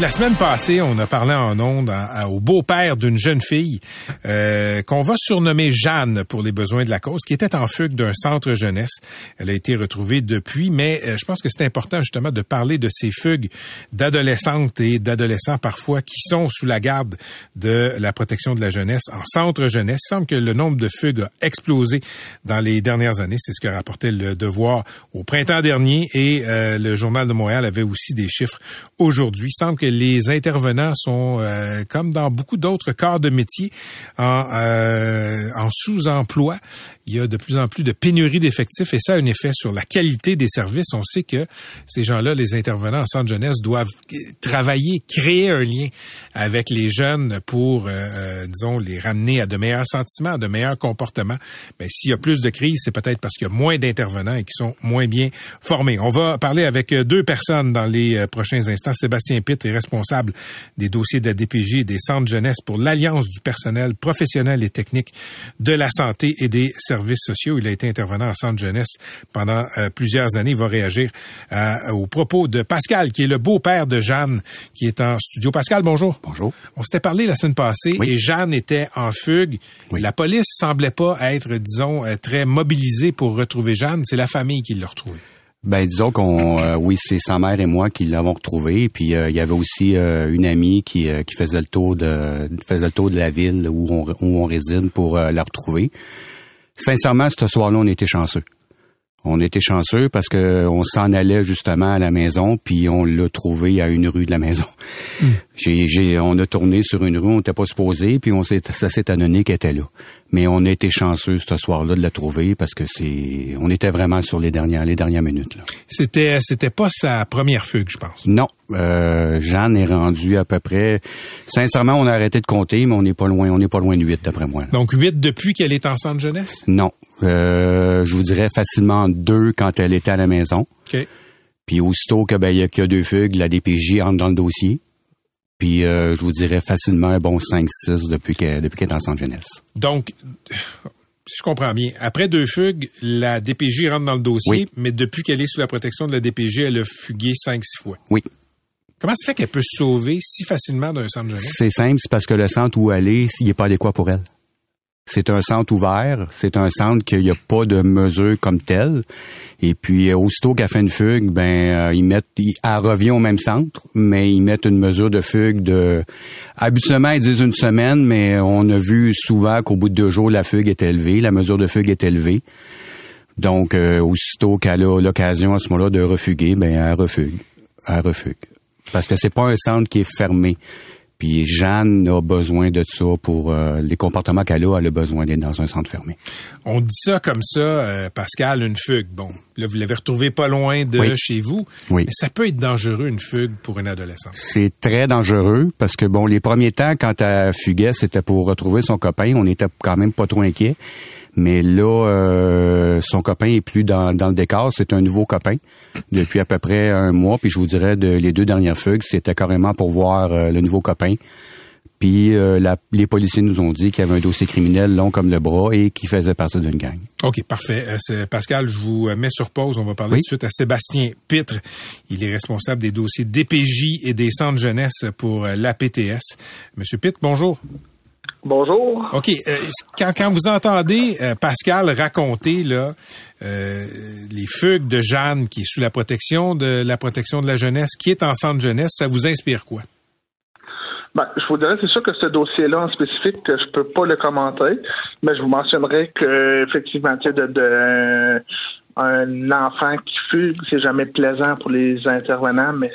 La semaine passée, on a parlé en ondes au beau-père d'une jeune fille euh, qu'on va surnommer Jeanne pour les besoins de la cause, qui était en fugue d'un centre jeunesse. Elle a été retrouvée depuis, mais euh, je pense que c'est important justement de parler de ces fugues d'adolescentes et d'adolescents parfois qui sont sous la garde de la protection de la jeunesse en centre jeunesse. Il semble que le nombre de fugues a explosé dans les dernières années. C'est ce que rapportait le Devoir au printemps dernier et euh, le Journal de Montréal avait aussi des chiffres aujourd'hui. Semble que les intervenants sont, euh, comme dans beaucoup d'autres corps de métier, en, euh, en sous-emploi il y a de plus en plus de pénurie d'effectifs et ça a un effet sur la qualité des services. On sait que ces gens-là, les intervenants en centre jeunesse, doivent travailler, créer un lien avec les jeunes pour, euh, disons, les ramener à de meilleurs sentiments, à de meilleurs comportements. Mais s'il y a plus de crises, c'est peut-être parce qu'il y a moins d'intervenants et qui sont moins bien formés. On va parler avec deux personnes dans les prochains instants. Sébastien Pitt est responsable des dossiers de la DPJ et des centres jeunesse pour l'Alliance du personnel professionnel et technique de la santé et des services services sociaux. Il a été intervenant en centre jeunesse pendant euh, plusieurs années. Il va réagir euh, aux propos de Pascal, qui est le beau-père de Jeanne, qui est en studio. Pascal, bonjour. Bonjour. On s'était parlé la semaine passée et Jeanne était en fugue. La police semblait pas être, disons, euh, très mobilisée pour retrouver Jeanne. C'est la famille qui l'a retrouvée. Ben disons qu'on oui c'est sa mère et moi qui l'avons retrouvée puis il y avait aussi une amie qui, qui faisait le tour de faisait le tour de la ville où on, où on réside pour la retrouver. Sincèrement, ce soir-là, on était chanceux. On était chanceux parce que on s'en allait justement à la maison, puis on l'a trouvé à une rue de la maison. Hmm. J'ai, on a tourné sur une rue, on n'était pas supposé, puis on s'est, ça s'est annoncé qu'elle était là. Mais on a été chanceux ce soir-là de la trouver parce que c'est, on était vraiment sur les dernières, les dernières minutes. Là. C'était, c'était pas sa première fugue, je pense. Non, euh, Jeanne est rendue à peu près. Sincèrement, on a arrêté de compter, mais on n'est pas loin, on n'est pas loin de huit d'après moi. Donc huit depuis qu'elle est en centre jeunesse? Non, euh, je vous dirais facilement deux quand elle était à la maison. OK. Puis aussitôt que ben, y, a, qu'il y a deux fugues, la DPJ entre dans le dossier. Puis euh, je vous dirais facilement bon 5-6 depuis qu'elle depuis qu'elle est en centre jeunesse. Donc si je comprends bien, après deux fugues, la DPJ rentre dans le dossier, mais depuis qu'elle est sous la protection de la DPJ, elle a fugué 5-6 fois. Oui. Comment ça fait qu'elle peut se sauver si facilement d'un centre jeunesse? C'est simple, c'est parce que le centre où elle est, il n'est pas adéquat pour elle. C'est un centre ouvert. C'est un centre qu'il n'y a pas de mesure comme tel. Et puis, euh, aussitôt qu'elle fait une fugue, ben, euh, ils mettent, elle revient au même centre, mais ils mettent une mesure de fugue de, habituellement, ils disent une semaine, mais on a vu souvent qu'au bout de deux jours, la fugue est élevée, la mesure de fugue est élevée. Donc, euh, aussitôt qu'elle a l'occasion à ce moment-là de refuguer, ben, elle refugue. Elle refugue. Parce que c'est pas un centre qui est fermé. Puis Jeanne a besoin de ça pour euh, les comportements qu'elle a, elle a besoin d'être dans un centre fermé. On dit ça comme ça, euh, Pascal, une fugue. Bon, là, vous l'avez retrouvé pas loin de chez vous. Oui. Mais ça peut être dangereux, une fugue, pour une adolescente. C'est très dangereux parce que, bon, les premiers temps, quand elle fuguait, c'était pour retrouver son copain. On était quand même pas trop inquiets. Mais là, euh, son copain est plus dans, dans le décor. C'est un nouveau copain depuis à peu près un mois. Puis je vous dirais, de, les deux dernières fugues, c'était carrément pour voir euh, le nouveau copain. Puis euh, la, les policiers nous ont dit qu'il y avait un dossier criminel long comme le bras et qu'il faisait partie d'une gang. OK, parfait. Pascal, je vous mets sur pause. On va parler tout de suite à Sébastien Pitre. Il est responsable des dossiers DPJ et des centres jeunesse pour l'APTS. Monsieur Pitre, bonjour. Bonjour. OK. Euh, quand, quand, vous entendez euh, Pascal raconter là, euh, les fugues de Jeanne qui est sous la protection de la protection de la jeunesse, qui est en centre jeunesse, ça vous inspire quoi? Ben, je vous dirais, c'est sûr que ce dossier-là en spécifique, que je peux pas le commenter, mais je vous mentionnerai que effectivement, de, de un enfant qui fugue, c'est jamais plaisant pour les intervenants, mais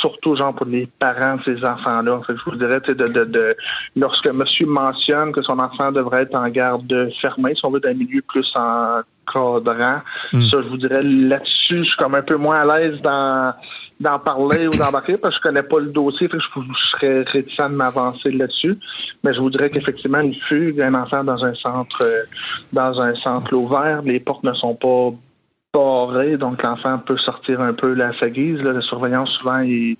surtout genre pour les parents de ces enfants-là. je vous dirais, de, de, de, lorsque monsieur mentionne que son enfant devrait être en garde fermée, si on veut d'un milieu plus encadrant, mm. ça, je vous dirais, là-dessus, je suis comme un peu moins à l'aise dans d'en parler ou d'embarquer parce que je connais pas le dossier, fait que je, serais réticent de m'avancer là-dessus. Mais je vous dirais qu'effectivement, il fugue un enfant dans un centre dans un centre ouvert, les portes ne sont pas barré, donc l'enfant peut sortir un peu la sa guise. La surveillance souvent est,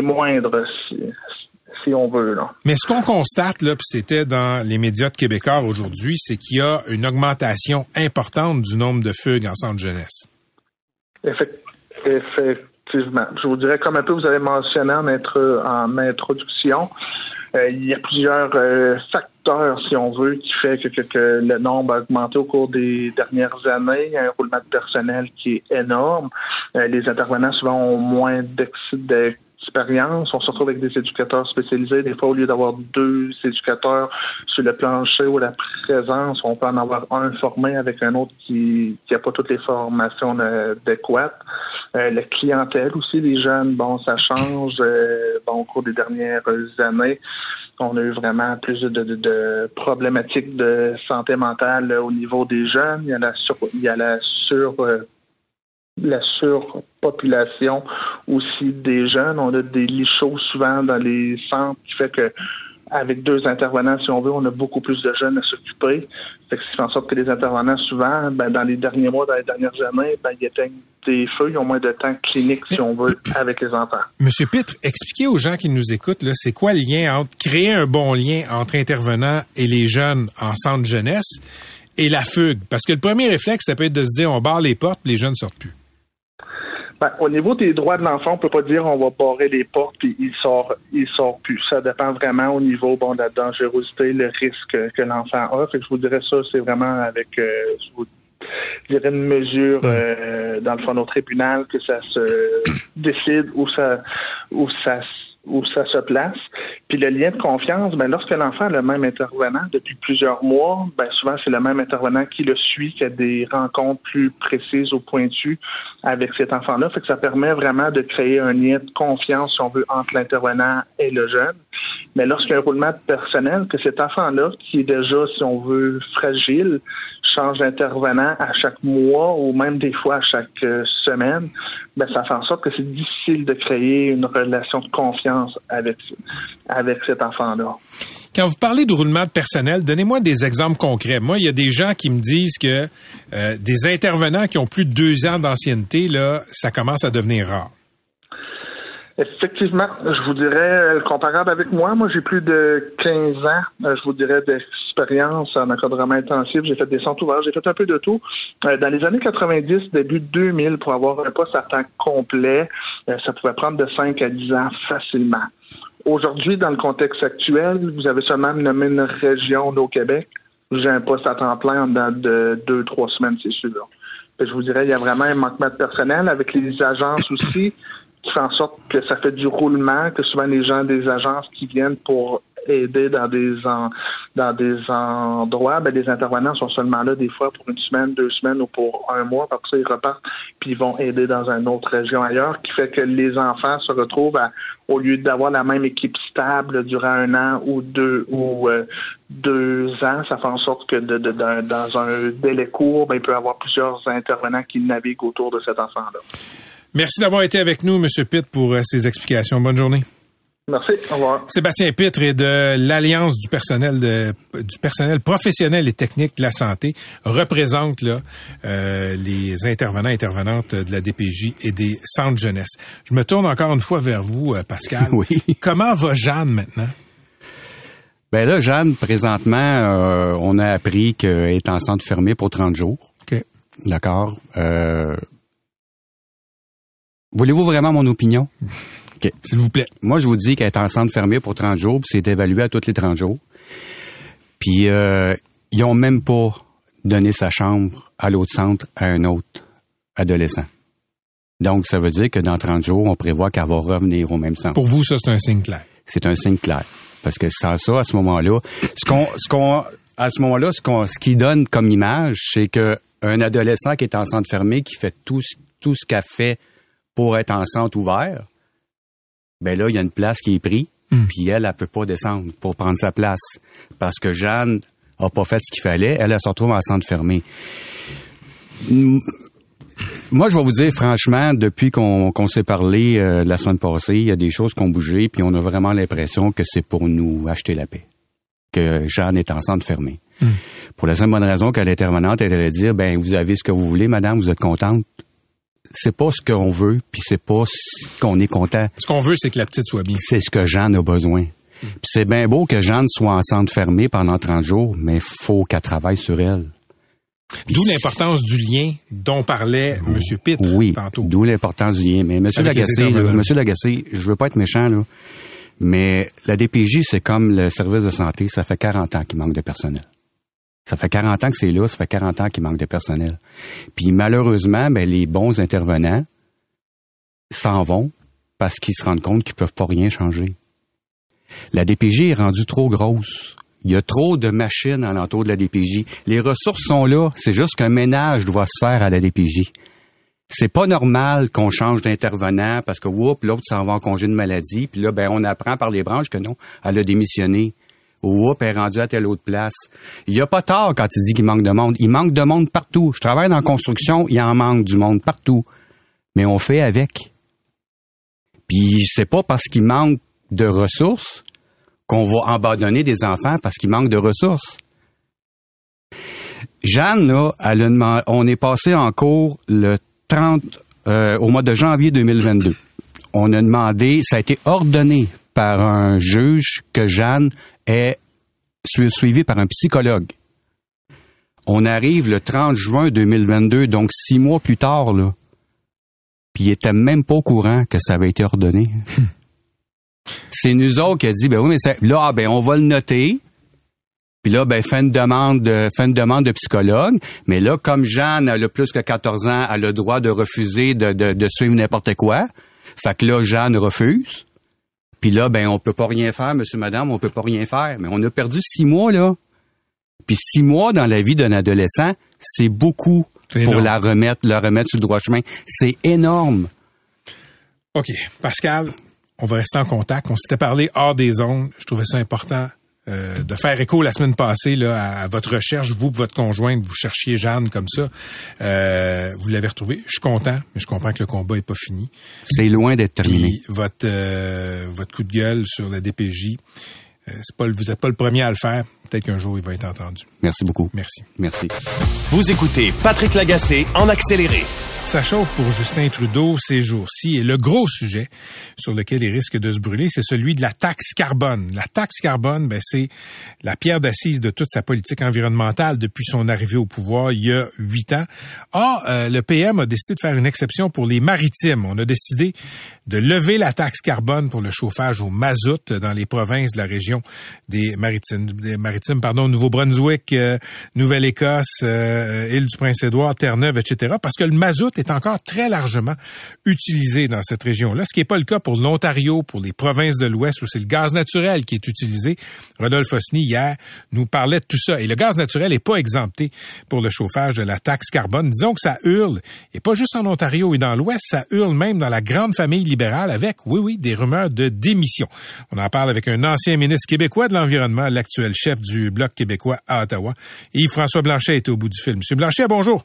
moindre si, on veut. Mais ce qu'on constate, là, c'était dans les médias de québécois aujourd'hui, c'est qu'il y a une augmentation importante du nombre de fugues en centre jeunesse. Effectivement. Je vous dirais, comme un peu vous avez mentionné en, en introduction, il y a plusieurs euh, facteurs, si on veut, qui fait que, le nombre a augmenté au cours des dernières années. Il y a un roulement de personnel qui est énorme. Euh, les intervenants souvent ont moins d'expérience. On se retrouve avec des éducateurs spécialisés. Des fois, au lieu d'avoir deux éducateurs sur le plancher ou la présence, on peut en avoir un formé avec un autre qui n'a pas toutes les formations adéquates. Euh, la clientèle aussi, les jeunes, bon, ça change. Euh, bon, au cours des dernières années, on a eu vraiment plus de, problématiques de santé mentale au niveau des jeunes. Il y a la sur, il y a la sur euh, la surpopulation aussi des jeunes. On a des lits chauds souvent dans les centres qui fait que avec deux intervenants, si on veut, on a beaucoup plus de jeunes à s'occuper. Ce qui fait en sorte que les intervenants, souvent, ben, dans les derniers mois, dans les dernières années, ben, ils éteignent des feux, ils ont moins de temps clinique, si on veut, avec les enfants. Monsieur Pitre, expliquez aux gens qui nous écoutent, là, c'est quoi le lien entre créer un bon lien entre intervenants et les jeunes en centre jeunesse et la fugue? Parce que le premier réflexe, ça peut être de se dire, on barre les portes, les jeunes sortent plus. Ben, au niveau des droits de l'enfant, on peut pas dire on va barrer les portes puis il sort, il sort plus. Ça dépend vraiment au niveau bon de la dangerosité, le risque que l'enfant a. Fait que je vous dirais ça, c'est vraiment avec, euh, je vous dirais une mesure euh, dans le fond au tribunal que ça se décide où ça, où ça où ça se place. Puis le lien de confiance, ben, lorsque l'enfant a le même intervenant depuis plusieurs mois, ben, souvent c'est le même intervenant qui le suit, qui a des rencontres plus précises ou pointues avec cet enfant-là. Fait que ça permet vraiment de créer un lien de confiance, si on veut, entre l'intervenant et le jeune. Mais lorsqu'il y a un roulement personnel, que cet enfant-là, qui est déjà, si on veut, fragile, change d'intervenant à chaque mois ou même des fois à chaque euh, semaine, ben, ça fait en sorte que c'est difficile de créer une relation de confiance avec, cet enfant-là. Quand vous parlez de roulement personnel, donnez-moi des exemples concrets. Moi, il y a des gens qui me disent que euh, des intervenants qui ont plus de deux ans d'ancienneté, là, ça commence à devenir rare. Effectivement, je vous dirais, euh, comparable avec moi, moi j'ai plus de 15 ans, euh, je vous dirais, d'expérience en encadrement intensif. J'ai fait des centres ouverts, j'ai fait un peu de tout. Euh, dans les années 90, début 2000, pour avoir un poste à temps complet, ça pouvait prendre de 5 à 10 ans facilement. Aujourd'hui, dans le contexte actuel, vous avez seulement nommé une région au Québec. J'ai un poste à temps plein en dedans de deux, trois semaines, c'est sûr. Je vous dirais, il y a vraiment un manquement de personnel avec les agences aussi fait en sorte que ça fait du roulement, que souvent les gens des agences qui viennent pour aider dans des dans des endroits, ben, les intervenants sont seulement là des fois pour une semaine, deux semaines ou pour un mois, parce que ils repartent puis ils vont aider dans une autre région ailleurs, qui fait que les enfants se retrouvent à, au lieu d'avoir la même équipe stable durant un an ou deux ou euh, deux ans, ça fait en sorte que dans un délai court, ben, il peut y avoir plusieurs intervenants qui naviguent autour de cet enfant-là. Merci d'avoir été avec nous, M. Pitt, pour euh, ces explications. Bonne journée. Merci. Au revoir. Sébastien Pitre est de l'Alliance du personnel de, du personnel professionnel et technique de la santé représente là, euh, les intervenants et intervenantes de la DPJ et des centres jeunesse. Je me tourne encore une fois vers vous, euh, Pascal. Oui. Comment va Jeanne maintenant? Ben là, Jeanne, présentement, on a appris qu'elle est en centre fermé pour 30 jours. OK. D'accord. Voulez-vous vraiment mon opinion? S'il vous plaît. Moi, je vous dis qu'elle est en centre fermé pour 30 jours, puis c'est évalué à tous les 30 jours. Puis, euh, ils ont même pas donné sa chambre à l'autre centre à un autre adolescent. Donc, ça veut dire que dans 30 jours, on prévoit qu'elle va revenir au même centre. Pour vous, ça, c'est un signe clair. C'est un signe clair. Parce que sans ça, à ce moment-là, ce qu'on, ce qu'on, à ce moment-là, ce qu'on, ce qui donne comme image, c'est que un adolescent qui est en centre fermé, qui fait tout, tout ce qu'elle fait pour être en centre ouvert, ben là, il y a une place qui est prise, Hmm. puis elle, elle peut pas descendre pour prendre sa place. Parce que Jeanne a pas fait ce qu'il fallait, elle, elle se retrouve en centre fermé. Moi, je vais vous dire franchement, depuis qu'on s'est parlé euh, la semaine passée, il y a des choses qui ont bougé, puis on a vraiment l'impression que c'est pour nous acheter la paix. Que Jeanne est en centre fermé. Pour la simple bonne raison que l'intervenante, elle allait dire, ben, vous avez ce que vous voulez, madame, vous êtes contente. C'est pas ce qu'on veut, puis c'est pas ce qu'on est content. Ce qu'on veut, c'est que la petite soit bien. C'est ce que Jeanne a besoin. Puis c'est bien beau que Jeanne soit en centre fermé pendant 30 jours, mais faut qu'elle travaille sur elle. D'où l'importance du lien dont parlait M. Pitt Oui, tantôt. d'où l'importance du lien. Mais les Lagacé. Monsieur Lagacé, je veux pas être méchant là, mais la DPJ c'est comme le service de santé, ça fait 40 ans qu'il manque de personnel. Ça fait 40 ans que c'est là, ça fait 40 ans qu'il manque de personnel. Puis malheureusement, ben, les bons intervenants s'en vont parce qu'ils se rendent compte qu'ils peuvent pas rien changer. La DPJ est rendue trop grosse. Il y a trop de machines alentour de la DPJ. Les ressources sont là. C'est juste qu'un ménage doit se faire à la DPJ. C'est pas normal qu'on change d'intervenant parce que whoop, l'autre s'en va en congé de maladie, puis là, ben, on apprend par les branches que non, elle a démissionné. Ou whoop, elle est rendue à telle autre place. Il y a pas tort quand il dit qu'il manque de monde. Il manque de monde partout. Je travaille dans la construction, il en manque du monde partout. Mais on fait avec. Puis c'est pas parce qu'il manque de ressources qu'on va abandonner des enfants parce qu'il manque de ressources. Jeanne, là, elle a on est passé en cours le 30, euh, au mois de janvier 2022. On a demandé, ça a été ordonné par un juge que Jeanne est su- suivie par un psychologue. On arrive le 30 juin 2022, donc six mois plus tard, là. Puis il était même pas au courant que ça avait été ordonné. C'est nous autres qui a dit, ben oui, mais ça- là, ah, ben on va le noter. Puis là, ben, fait une demande de, fait une demande de psychologue. Mais là, comme Jeanne, a plus que 14 ans, elle a le droit de refuser de, de, de suivre n'importe quoi. Fait que là, Jeanne refuse. Puis là, ben, on peut pas rien faire, monsieur, madame, on peut pas rien faire. Mais on a perdu six mois, là. Puis six mois dans la vie d'un adolescent, c'est beaucoup pour énorme. la remettre, la remettre sur le droit chemin. C'est énorme. OK. Pascal, on va rester en contact. On s'était parlé hors des zones. Je trouvais ça important euh, de faire écho la semaine passée là, à, à votre recherche. Vous, que votre conjointe, vous cherchiez Jeanne comme ça. Euh, vous l'avez retrouvée. Je suis content, mais je comprends que le combat est pas fini. C'est loin d'être terminé. Puis votre euh, votre coup de gueule sur la DPJ, c'est pas vous n'êtes pas le premier à le faire. Peut-être qu'un jour il va être entendu. Merci beaucoup. Merci. Merci. Vous écoutez Patrick Lagacé en accéléré. Ça chauffe pour Justin Trudeau ces jours-ci et le gros sujet sur lequel il risque de se brûler, c'est celui de la taxe carbone. La taxe carbone, ben, c'est la pierre d'assise de toute sa politique environnementale depuis son arrivée au pouvoir il y a huit ans. Or, euh, le PM a décidé de faire une exception pour les maritimes. On a décidé de lever la taxe carbone pour le chauffage au mazout dans les provinces de la région des maritimes, des maritimes pardon, Nouveau-Brunswick, euh, Nouvelle-Écosse, euh, île du Prince-Édouard, Terre-Neuve, etc. Parce que le mazout est encore très largement utilisé dans cette région-là, ce qui n'est pas le cas pour l'Ontario, pour les provinces de l'Ouest où c'est le gaz naturel qui est utilisé. Rodolphe Osny, hier, nous parlait de tout ça. Et le gaz naturel n'est pas exempté pour le chauffage de la taxe carbone. Disons que ça hurle, et pas juste en Ontario et dans l'Ouest, ça hurle même dans la grande famille libérale avec, oui, oui, des rumeurs de démission. On en parle avec un ancien ministre québécois de l'Environnement, l'actuel chef du Bloc québécois à Ottawa. Yves-François Blanchet est au bout du film. Monsieur Blanchet, bonjour.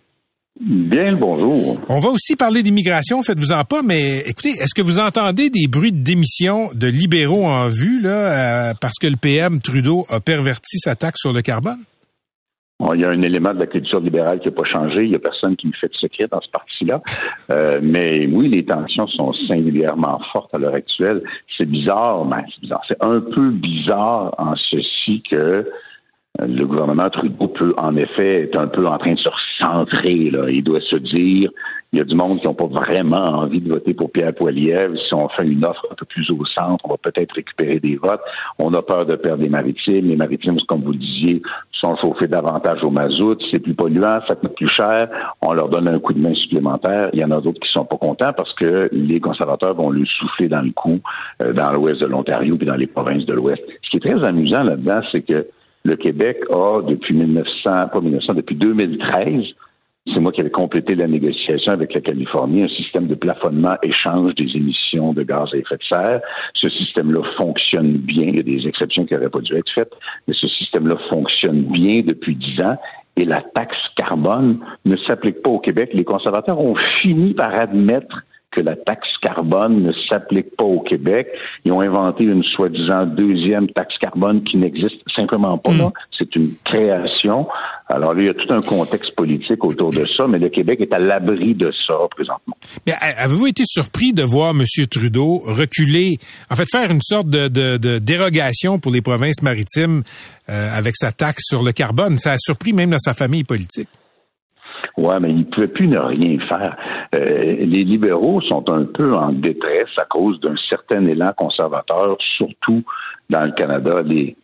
Bien le bonjour. On va aussi parler d'immigration, faites-vous-en pas, mais écoutez, est-ce que vous entendez des bruits de démission de libéraux en vue, là, euh, parce que le PM Trudeau a perverti sa taxe sur le carbone? Il y a un élément de la culture libérale qui n'a pas changé. Il n'y a personne qui me fait de secret dans ce parti-là. Euh, mais oui, les tensions sont singulièrement fortes à l'heure actuelle. C'est bizarre, mais c'est bizarre. C'est un peu bizarre en ceci que le gouvernement Trudeau peut, en effet, être un peu en train de se recentrer. Là. Il doit se dire, il y a du monde qui n'ont pas vraiment envie de voter pour Pierre Poilievre. Si on fait une offre un peu plus au centre, on va peut-être récupérer des votes. On a peur de perdre les maritimes. Les maritimes, comme vous le disiez, sont chauffés davantage au mazout. C'est plus polluant, ça coûte plus cher. On leur donne un coup de main supplémentaire. Il y en a d'autres qui sont pas contents parce que les conservateurs vont le souffler dans le cou euh, dans l'ouest de l'Ontario puis dans les provinces de l'ouest. Ce qui est très amusant là-dedans, c'est que le Québec a, depuis 1900, pas 1900, depuis 2013, C'est moi qui avais complété la négociation avec la Californie, un système de plafonnement échange des émissions de gaz à effet de serre. Ce système-là fonctionne bien. Il y a des exceptions qui n'auraient pas dû être faites, mais ce système-là fonctionne bien depuis dix ans et la taxe carbone ne s'applique pas au Québec. Les conservateurs ont fini par admettre que la taxe carbone ne s'applique pas au Québec. Ils ont inventé une soi-disant deuxième taxe carbone qui n'existe simplement pas. Hmm. C'est une création. Alors, il y a tout un contexte politique autour de ça, mais le Québec est à l'abri de ça présentement. Mais avez-vous été surpris de voir M. Trudeau reculer, en fait, faire une sorte de, dérogation pour les provinces maritimes euh, avec sa taxe sur le carbone? Ça a surpris même dans sa famille politique. Ouais, mais il ne pouvait plus ne rien faire. Euh, les libéraux sont un peu en détresse à cause d'un certain élan conservateur, surtout dans le Canada. Les,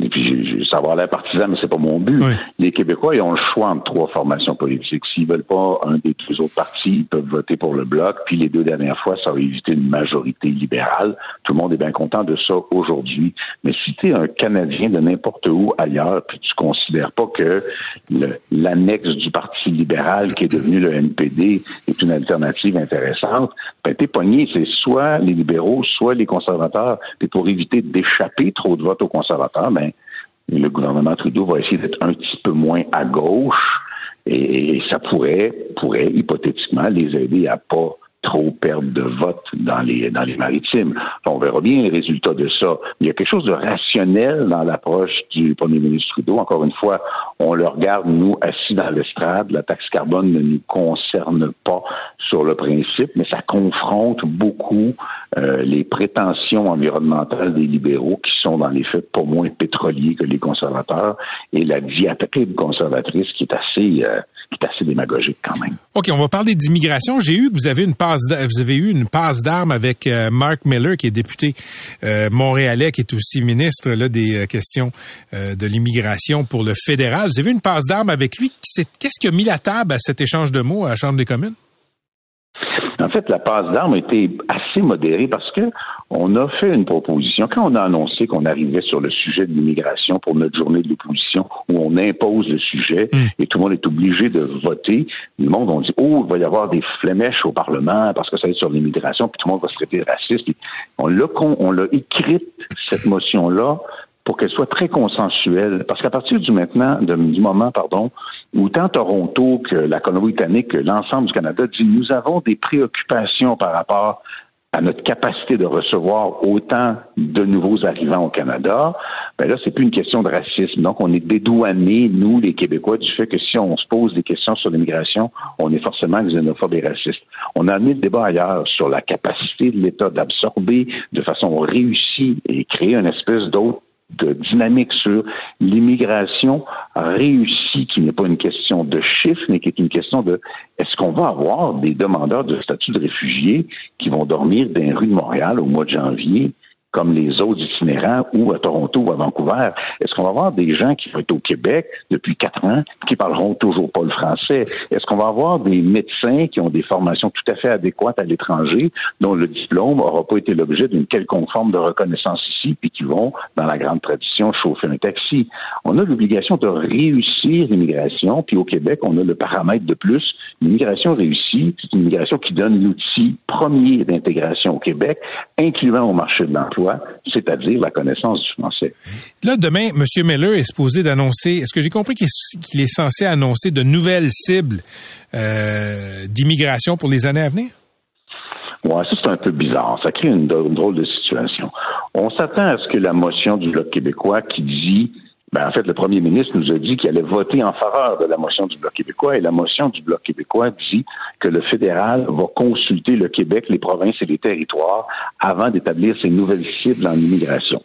et puis, ça va l'air partisan, mais c'est pas mon but. Les Québécois, ils ont le choix entre trois formations politiques. S'ils veulent pas un des deux autres partis, ils peuvent voter pour le Bloc. Puis les deux dernières fois, ça a évité une majorité libérale. Tout le monde est bien content de ça aujourd'hui. Mais si tu es un Canadien de n'importe où ailleurs, puis tu considères pas que l'annexe du Parti libéral, qui est devenu le NPD, est une alternative intéressante, ben t'es pogné. C'est soit les libéraux, soit les conservateurs. Puis pour éviter d'échapper trop de votes aux conservateurs, ben le gouvernement Trudeau va essayer d'être un petit peu moins à gauche. Et, ça pourrait, pourrait hypothétiquement les aider à pas trop perdre de vote dans les dans les maritimes. On verra bien les résultats de ça. Il y a quelque chose de rationnel dans l'approche du premier ministre Trudeau. Encore une fois, on le regarde, nous, assis dans l'estrade. La taxe carbone ne nous concerne pas sur le principe, mais ça confronte beaucoup euh, les prétentions environnementales des libéraux qui sont dans les faits pas moins pétroliers que les conservateurs et la diatribe conservatrice qui est assez euh, qui est assez démagogique quand même. OK, on va parler d'immigration. J'ai eu vous avez une passe vous avez eu une passe d'armes avec euh, Mark Miller qui est député montréalais qui est aussi ministre des questions de l'immigration pour le fédéral. Vous avez eu une passe d'armes avec lui. Qu'est-ce qui a mis la table à cet échange de mots à la Chambre des communes? En fait, la passe d'armes était assez modérée parce que on a fait une proposition. Quand on a annoncé qu'on arrivait sur le sujet de l'immigration pour notre journée de l'opposition, où on impose le sujet hmm. et tout le monde est obligé de voter, le monde on dit oh il va y avoir des flémèches au Parlement parce que ça va être sur l'immigration, puis tout le monde va se traiter de raciste. On l'a on l'a écrite cette motion là pour qu'elle soit très consensuelle. Parce qu'à partir du maintenant, du moment, pardon, où tant Toronto que la Colombie-Britannique, que l'ensemble du Canada dit nous avons des préoccupations par rapport à notre capacité de recevoir autant de nouveaux arrivants au Canada, ben là, c'est plus une question de racisme. Donc, on est dédouanés, nous, les Québécois, du fait que si on se pose des questions sur l'immigration, on est forcément xénophobe et raciste. On a amené le débat ailleurs sur la capacité de l'État d'absorber de façon réussie et créer une espèce d'autre de dynamique sur l'immigration réussie, qui n'est pas une question de chiffres, mais qui est une question de est-ce qu'on va avoir des demandeurs de statut de réfugiés qui vont dormir dans les rues de Montréal au mois de janvier? Comme les autres itinérants ou à Toronto ou à Vancouver? Est-ce qu'on va avoir des gens qui vont être au Québec depuis quatre ans qui parleront toujours pas le français? Est-ce qu'on va avoir des médecins qui ont des formations tout à fait adéquates à l'étranger, dont le diplôme n'aura pas été l'objet d'une quelconque forme de reconnaissance ici, puis qui vont, dans la grande tradition, chauffer un taxi? On a l'obligation de réussir l'immigration, puis au Québec, on a le paramètre de plus. L'immigration réussie, c'est une immigration qui donne l'outil premier d'intégration au Québec, incluant au marché de l'emploi c'est-à-dire la connaissance du français. Là, demain, M. Miller est supposé d'annoncer, est-ce que j'ai compris qu'il est, censé annoncer de nouvelles cibles euh, d'immigration pour les années à venir? Oui, ça c'est un peu bizarre. Ça crée une drôle de situation. On s'attend à ce que la motion du Bloc québécois qui dit ben, en fait, le premier ministre nous a dit qu'il allait voter en faveur de la motion du Bloc québécois et la motion du Bloc québécois dit que le fédéral va consulter le Québec, les provinces et les territoires avant d'établir ses nouvelles cibles en immigration.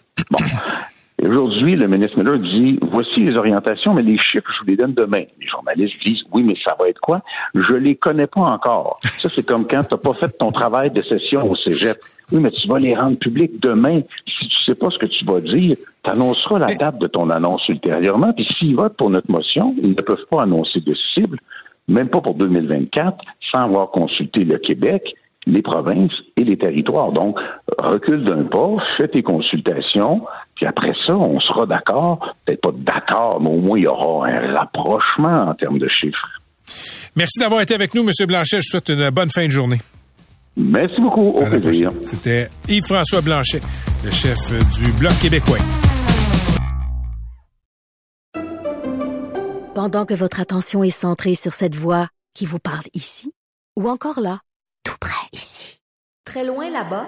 Aujourd'hui, le ministre Miller dit voici les orientations, mais les chiffres, je vous les donne demain. Les journalistes disent oui, mais ça va être quoi? Je les connais pas encore. Ça, c'est comme quand tu n'as pas fait ton travail de session au cégep. Oui, mais tu vas les rendre publics demain. Si tu sais pas ce que tu vas dire, tu annonceras la date de ton annonce ultérieurement. Puis s'ils votent pour notre motion, ils ne peuvent pas annoncer de cible, même pas pour 2024, sans avoir consulté le Québec les provinces et les territoires. Donc, recule d'un pas, fais tes consultations, puis après ça, on sera d'accord, peut-être pas d'accord, mais au moins il y aura un rapprochement en termes de chiffres. Merci d'avoir été avec nous, Monsieur Blanchet. Je souhaite une bonne fin de journée. Merci beaucoup. Au plaisir. C'était Yves-François Blanchet, le chef du Bloc québécois. Pendant que votre attention est centrée sur cette voix qui vous parle ici, ou encore là, tout près ici, très loin là-bas,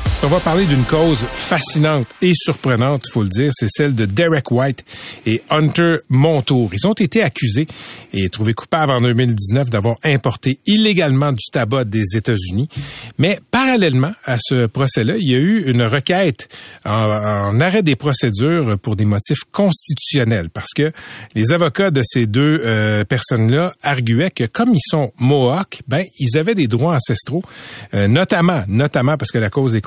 On va parler d'une cause fascinante et surprenante, faut le dire, c'est celle de Derek White et Hunter Montour. Ils ont été accusés et trouvés coupables en 2019 d'avoir importé illégalement du tabac des États-Unis. Mais parallèlement à ce procès-là, il y a eu une requête en, arrêt des procédures pour des motifs constitutionnels parce que les avocats de ces deux euh, personnes-là arguaient que comme ils sont Mohawks, ben ils avaient des droits ancestraux, euh, notamment, notamment parce que la cause est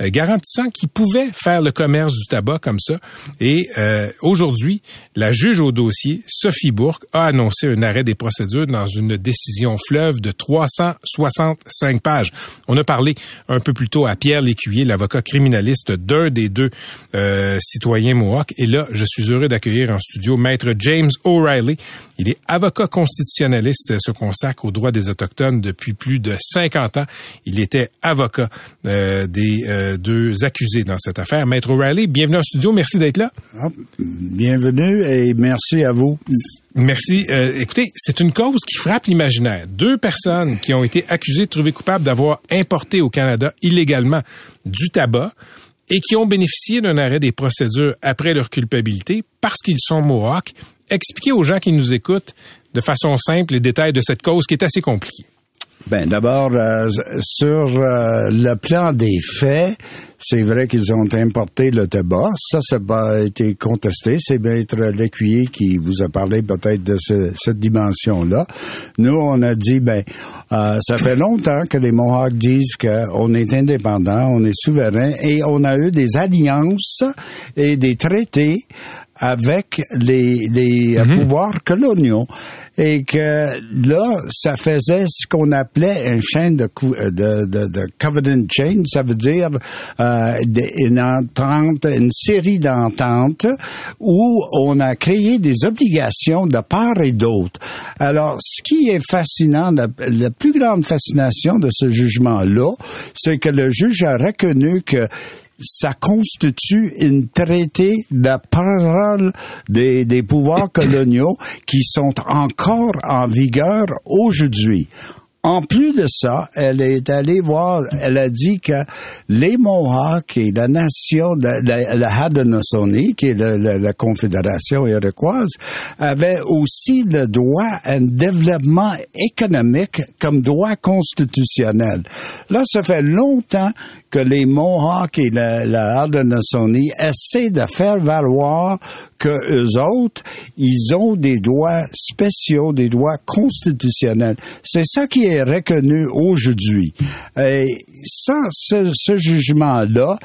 euh, garantissant qu'ils pouvaient faire le commerce du tabac comme ça. Et euh, aujourd'hui, la juge au dossier, Sophie Bourque, a annoncé un arrêt des procédures dans une décision fleuve de 365 pages. On a parlé un peu plus tôt à Pierre Lécuyer, l'avocat criminaliste d'un des deux euh, citoyens Mohawk. Et là, je suis heureux d'accueillir en studio Maître James O'Reilly. Il est avocat constitutionnaliste, se consacre aux droits des Autochtones depuis plus de 50 ans. Il était avocat euh, des euh, deux accusés dans cette affaire. Maître O'Reilly, bienvenue au studio. Merci d'être là. Ah, bienvenue et merci à vous. Merci. Euh, écoutez, c'est une cause qui frappe l'imaginaire. Deux personnes qui ont été accusées de trouver coupables d'avoir importé au Canada illégalement du tabac et qui ont bénéficié d'un arrêt des procédures après leur culpabilité parce qu'ils sont Mohawks. Expliquez aux gens qui nous écoutent de façon simple les détails de cette cause qui est assez compliquée. Ben d'abord euh, sur euh, le plan des faits, c'est vrai qu'ils ont importé le tabac. Ça, ça pas été contesté. C'est Maître Lécuyer qui vous a parlé peut-être de cette dimension-là. Nous, on a dit, ben, euh, ça fait longtemps que les Mohawks disent qu'on est indépendant, on est souverain, et on a eu des alliances et des traités avec les, les mhm. pouvoirs coloniaux et que là, ça faisait ce qu'on appelait une chaîne de, euh, de, de, de, covenant chain, ça veut dire euh, une entente, une série d'ententes où on a créé des obligations de part et d'autre. Alors, ce qui est fascinant, la, la plus grande fascination de ce jugement-là, c'est que le juge a reconnu que ça constitue une traité de parole des, des pouvoirs coloniaux qui sont encore en vigueur aujourd'hui. En plus de ça, elle est allée voir, elle a dit que les Mohawks et la nation, de, la, Haudenosaunee, qui est la, confédération iroquoise, avaient aussi le droit à un développement économique comme droit constitutionnel. Là, ça fait longtemps que les Mohawks et la, la Haudenosaunee essaient de faire valoir que eux autres, ils ont des droits spéciaux, des droits constitutionnels. C'est ça qui est reconnu aujourd'hui. Et sans ce jugement-là,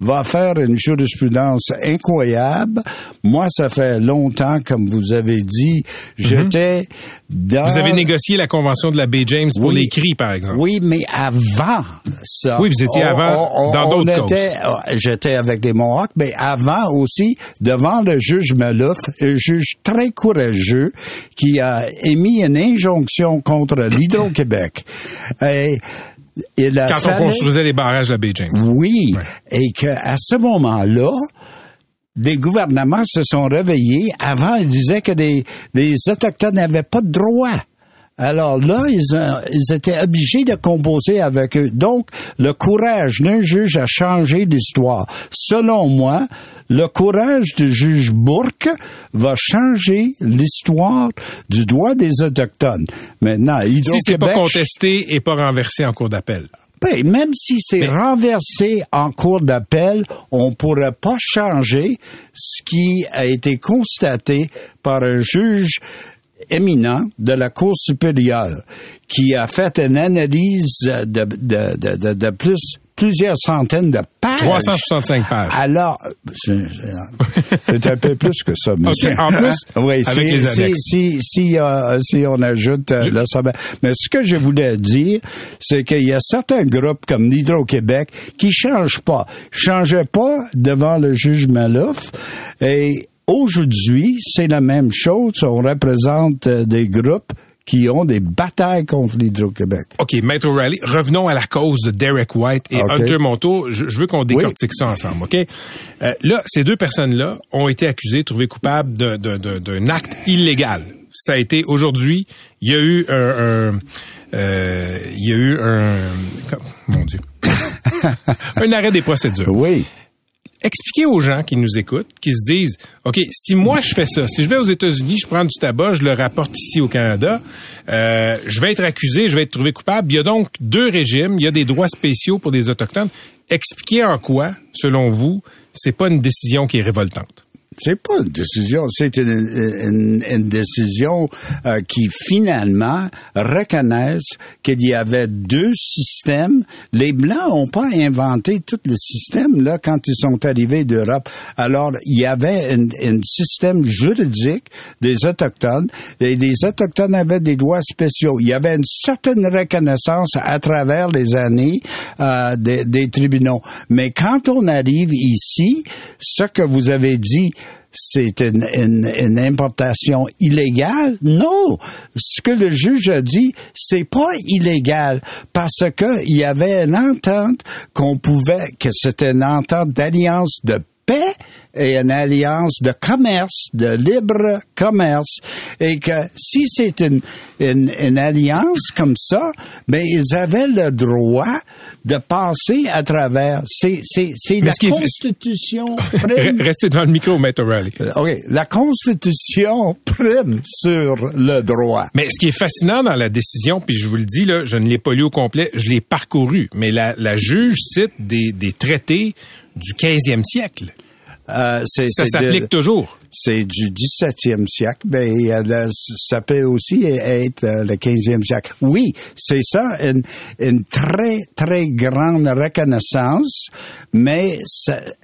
va faire une jurisprudence incroyable. Moi, ça fait longtemps, comme vous avez dit, j'étais dans... Vous avez négocié la convention de la Baie James pour les cris, par exemple. Oui, mais avant ça... Oui, vous étiez avant dans d'autres causes. J'étais avec les Mohawks, mais avant aussi, devant le juge Malouf, un juge très courageux qui a émis une injonction contre l'Hydro-Québec. Et quand on construisait les barrages à Bay James. Oui, et qu'à ce moment-là, des gouvernements se sont réveillés. Avant, ils disaient que les, les Autochtones n'avaient pas de droit. Alors là, ils, ils, étaient obligés de composer avec eux. Donc, le courage d'un juge a changé l'histoire. Selon moi, le courage du juge Bourque va changer l'histoire du droit des Autochtones. Maintenant, Si c'est pas contesté et pas renversé en cours d'appel. Ben, même si c'est renversé en cours d'appel, on pourrait pas changer ce qui a été constaté par un juge éminent de la Cour supérieure qui a fait une analyse de, de, de, de, de plus plusieurs centaines de pages. 365 pages. Alors, c'est un peu plus que ça. monsieur. OK, en plus, oui, avec si, les si, annexes. si, si, euh, si on ajoute euh, le sommet. Mais ce que je voulais dire, c'est qu'il y a certains groupes comme l'Hydro-Québec qui changent pas. Changeaient pas devant le juge Malouf. Et aujourd'hui, c'est la même chose. On représente euh, des groupes qui ont des batailles contre l'Hydro-Québec. OK, Maître O'Reilly, revenons à la cause de Derek White et OK. Hunter Monto. Je, je veux qu'on décortique ça ensemble, OK? Euh, là, ces deux personnes-là ont été accusées, trouvées coupables d'un- acte illégal. Ça a été aujourd'hui, il y a eu un... un, euh, il y a eu un... Mon Dieu. un arrêt des procédures. Oui. Expliquer aux gens qui nous écoutent, qui se disent, OK, si moi je fais ça, si je vais aux États-Unis, je prends du tabac, je le rapporte ici au Canada, euh, je vais être accusé, je vais être trouvé coupable. Il y a donc deux régimes, il y a des droits spéciaux pour des Autochtones. Expliquez en quoi, selon vous, c'est pas une décision qui est révoltante? C'est pas une décision, c'est une, une- une décision euh, qui finalement reconnaissent qu'il y avait deux systèmes. Les Blancs n'ont pas inventé tout le système là quand ils sont arrivés d'Europe. Alors il y avait un système juridique des autochtones et les autochtones avaient des droits spéciaux. Il y avait une certaine reconnaissance à travers les années euh, des, des tribunaux. Mais quand on arrive ici, ce que vous avez dit c'est une, importation illégale? Non, ce que le juge a dit, c'est pas illégal parce que il y avait une entente qu'on pouvait, que c'était une entente d'alliance de paix et une alliance de commerce, de libre commerce, et que si c'est une, une, une alliance comme ça, ben ils avaient le droit de passer à travers. C'est c'est c'est Mais la ce Constitution. Prime Restez devant le micro, Maître O'Reilly. euh, OK. La Constitution prime sur le droit. Mais ce qui est fascinant dans la décision, puis je vous le dis, là, je ne l'ai pas lu au complet, je l'ai parcouru, mais la, la juge cite des, des traités du 15e siècle. Euh, c'est, Ça s'applique toujours. c'est du 17e siècle, mais euh, ça peut aussi être euh, le 15e siècle. Oui, c'est ça, une, une très, très grande reconnaissance, mais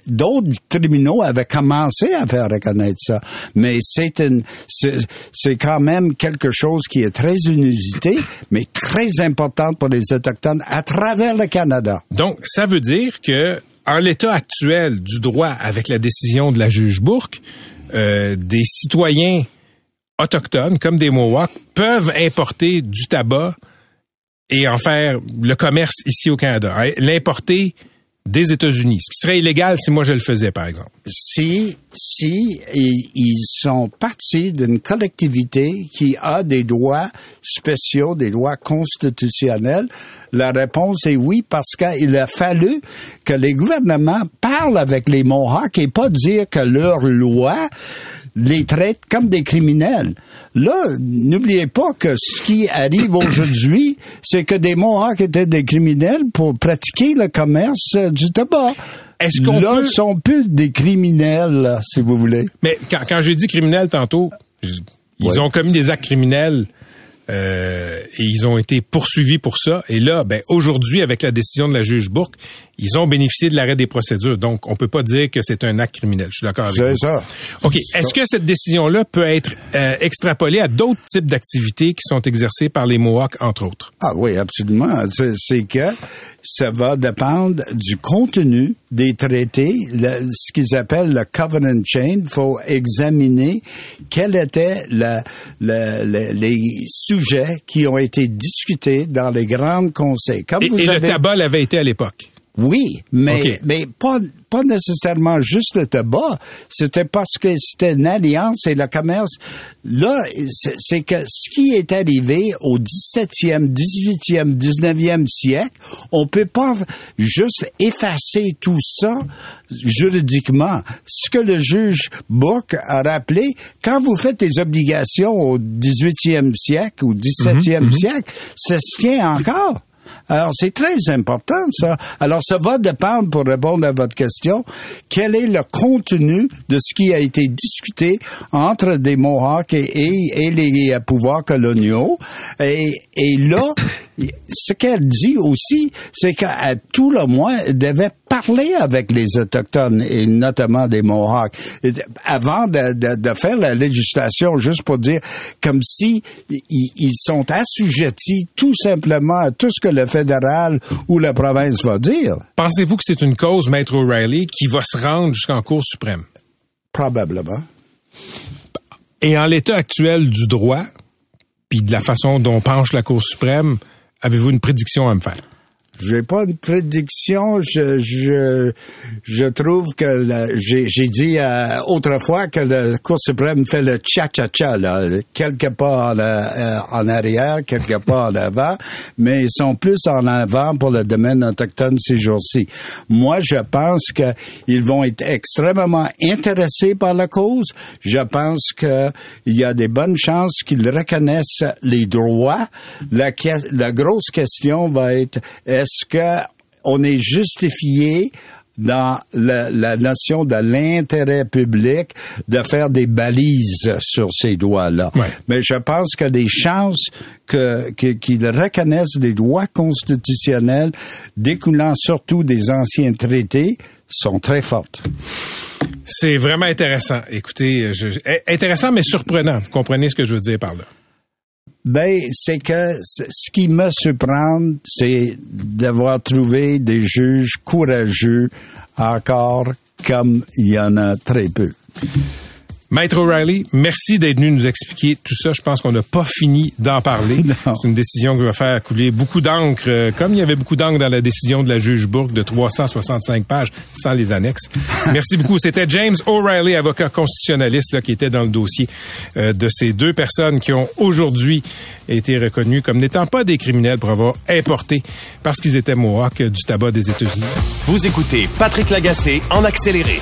d'autres tribunaux avaient commencé à faire reconnaître ça. Mais c'est une, c'est, c'est quand même quelque chose qui est très inusité, mais très important pour les Autochtones à travers le Canada. Donc, ça veut dire que, en l'état actuel du droit, avec la décision de la juge Bourque, euh, des citoyens autochtones, comme des Mohawks, peuvent importer du tabac et en faire le commerce ici au Canada. Hein, L'importer des États-Unis, ce qui serait illégal si moi je le faisais, par exemple. si si ils, sont partis d'une collectivité qui a des droits spéciaux, des droits constitutionnels, la réponse est oui parce qu'il a fallu que les gouvernements parlent avec les Mohawks et pas dire que leurs lois les traitent comme des criminels. Là, n'oubliez pas que ce qui arrive aujourd'hui, c'est que des Mohawks étaient des criminels pour pratiquer le commerce du tabac. Est-ce qu'on là, peut- sont plus des criminels, là, si vous voulez. Mais quand, quand j'ai dit criminel tantôt, ils Ouais. ont commis des actes criminels euh, et ils ont été poursuivis pour ça. Et là, ben aujourd'hui, avec la décision de la juge Bourque, ils ont bénéficié de l'arrêt des procédures. Donc, on peut pas dire que c'est un acte criminel. Je suis d'accord avec C'est vous. ça. OK. Est-ce que cette décision-là peut être euh, extrapolée à d'autres types d'activités qui sont exercées par les Mohawks, entre autres? Ah oui, absolument. C'est, c'est que ça va dépendre du contenu des traités, le- ce qu'ils appellent le covenant chain. Il faut examiner quels étaient la- la- les sujets qui ont été discutés dans les grands conseils. Comme Et, vous et le tabac l'avait été à l'époque. Oui, mais, mais pas, pas nécessairement juste le tabac. C'était parce que c'était une alliance et le commerce. Là, c'est que ce qui est arrivé au 17e, 18e, 19e siècle, on peut pas juste effacer tout ça juridiquement. Ce que le juge Book a rappelé, quand vous faites des obligations au 18e siècle ou 17e siècle, ça se tient encore. Alors, c'est très important, ça. Alors, ça va dépendre, pour répondre à votre question, quel est le contenu de ce qui a été discuté entre des Mohawks et, et, les pouvoirs coloniaux. Et, et là, ce qu'elle dit aussi, c'est qu'à tout le moins, elle devait parler avec les Autochtones, et notamment des Mohawks, avant de, de, de faire la législation, juste pour dire, comme si ils, sont assujettis tout simplement à tout ce que le fédéral ou la province va dire. Pensez-vous que c'est une cause, Maître O'Reilly, qui va se rendre jusqu'en Cour suprême? Probablement. Et en l'état actuel du droit, puis de la façon dont penche la Cour suprême, avez-vous une prédiction à me faire? J'ai pas une prédiction. Je je je trouve que j'ai dit euh, autrefois que la Cour suprême fait le cha cha cha là, quelque pas en, euh, en arrière, quelque pas en avant, mais ils sont plus en avant pour le domaine autochtone ces jours-ci. Moi, je pense qu'ils vont être extrêmement intéressés par la cause. Je pense qu'il y a des bonnes chances qu'ils reconnaissent les droits. La, la grosse question va être est-ce que on est justifié dans la, notion de l'intérêt public de faire des balises sur ces droits-là. Mais je pense que les chances que, qu'ils reconnaissent des droits constitutionnels découlant surtout des anciens traités sont très fortes. C'est vraiment intéressant. Écoutez, eh, intéressant mais surprenant. Vous comprenez ce que je veux dire par là? Ben, c'est que ce qui me surprend, c'est d'avoir trouvé des juges courageux encore comme il y en a très peu. Maître O'Reilly, merci d'être venu nous expliquer tout ça. Je pense qu'on n'a pas fini d'en parler. C'est une décision qui va faire couler beaucoup d'encre, euh, comme il y avait beaucoup d'encre dans la décision de la juge Bourque de 365 pages sans les annexes. merci beaucoup. C'était James O'Reilly, avocat constitutionnaliste, qui était dans le dossier euh, de ces deux personnes qui ont aujourd'hui été reconnues comme n'étant pas des criminels pour avoir importé, parce qu'ils étaient Mohawks, du tabac des États-Unis. Vous écoutez Patrick Lagacé en accéléré.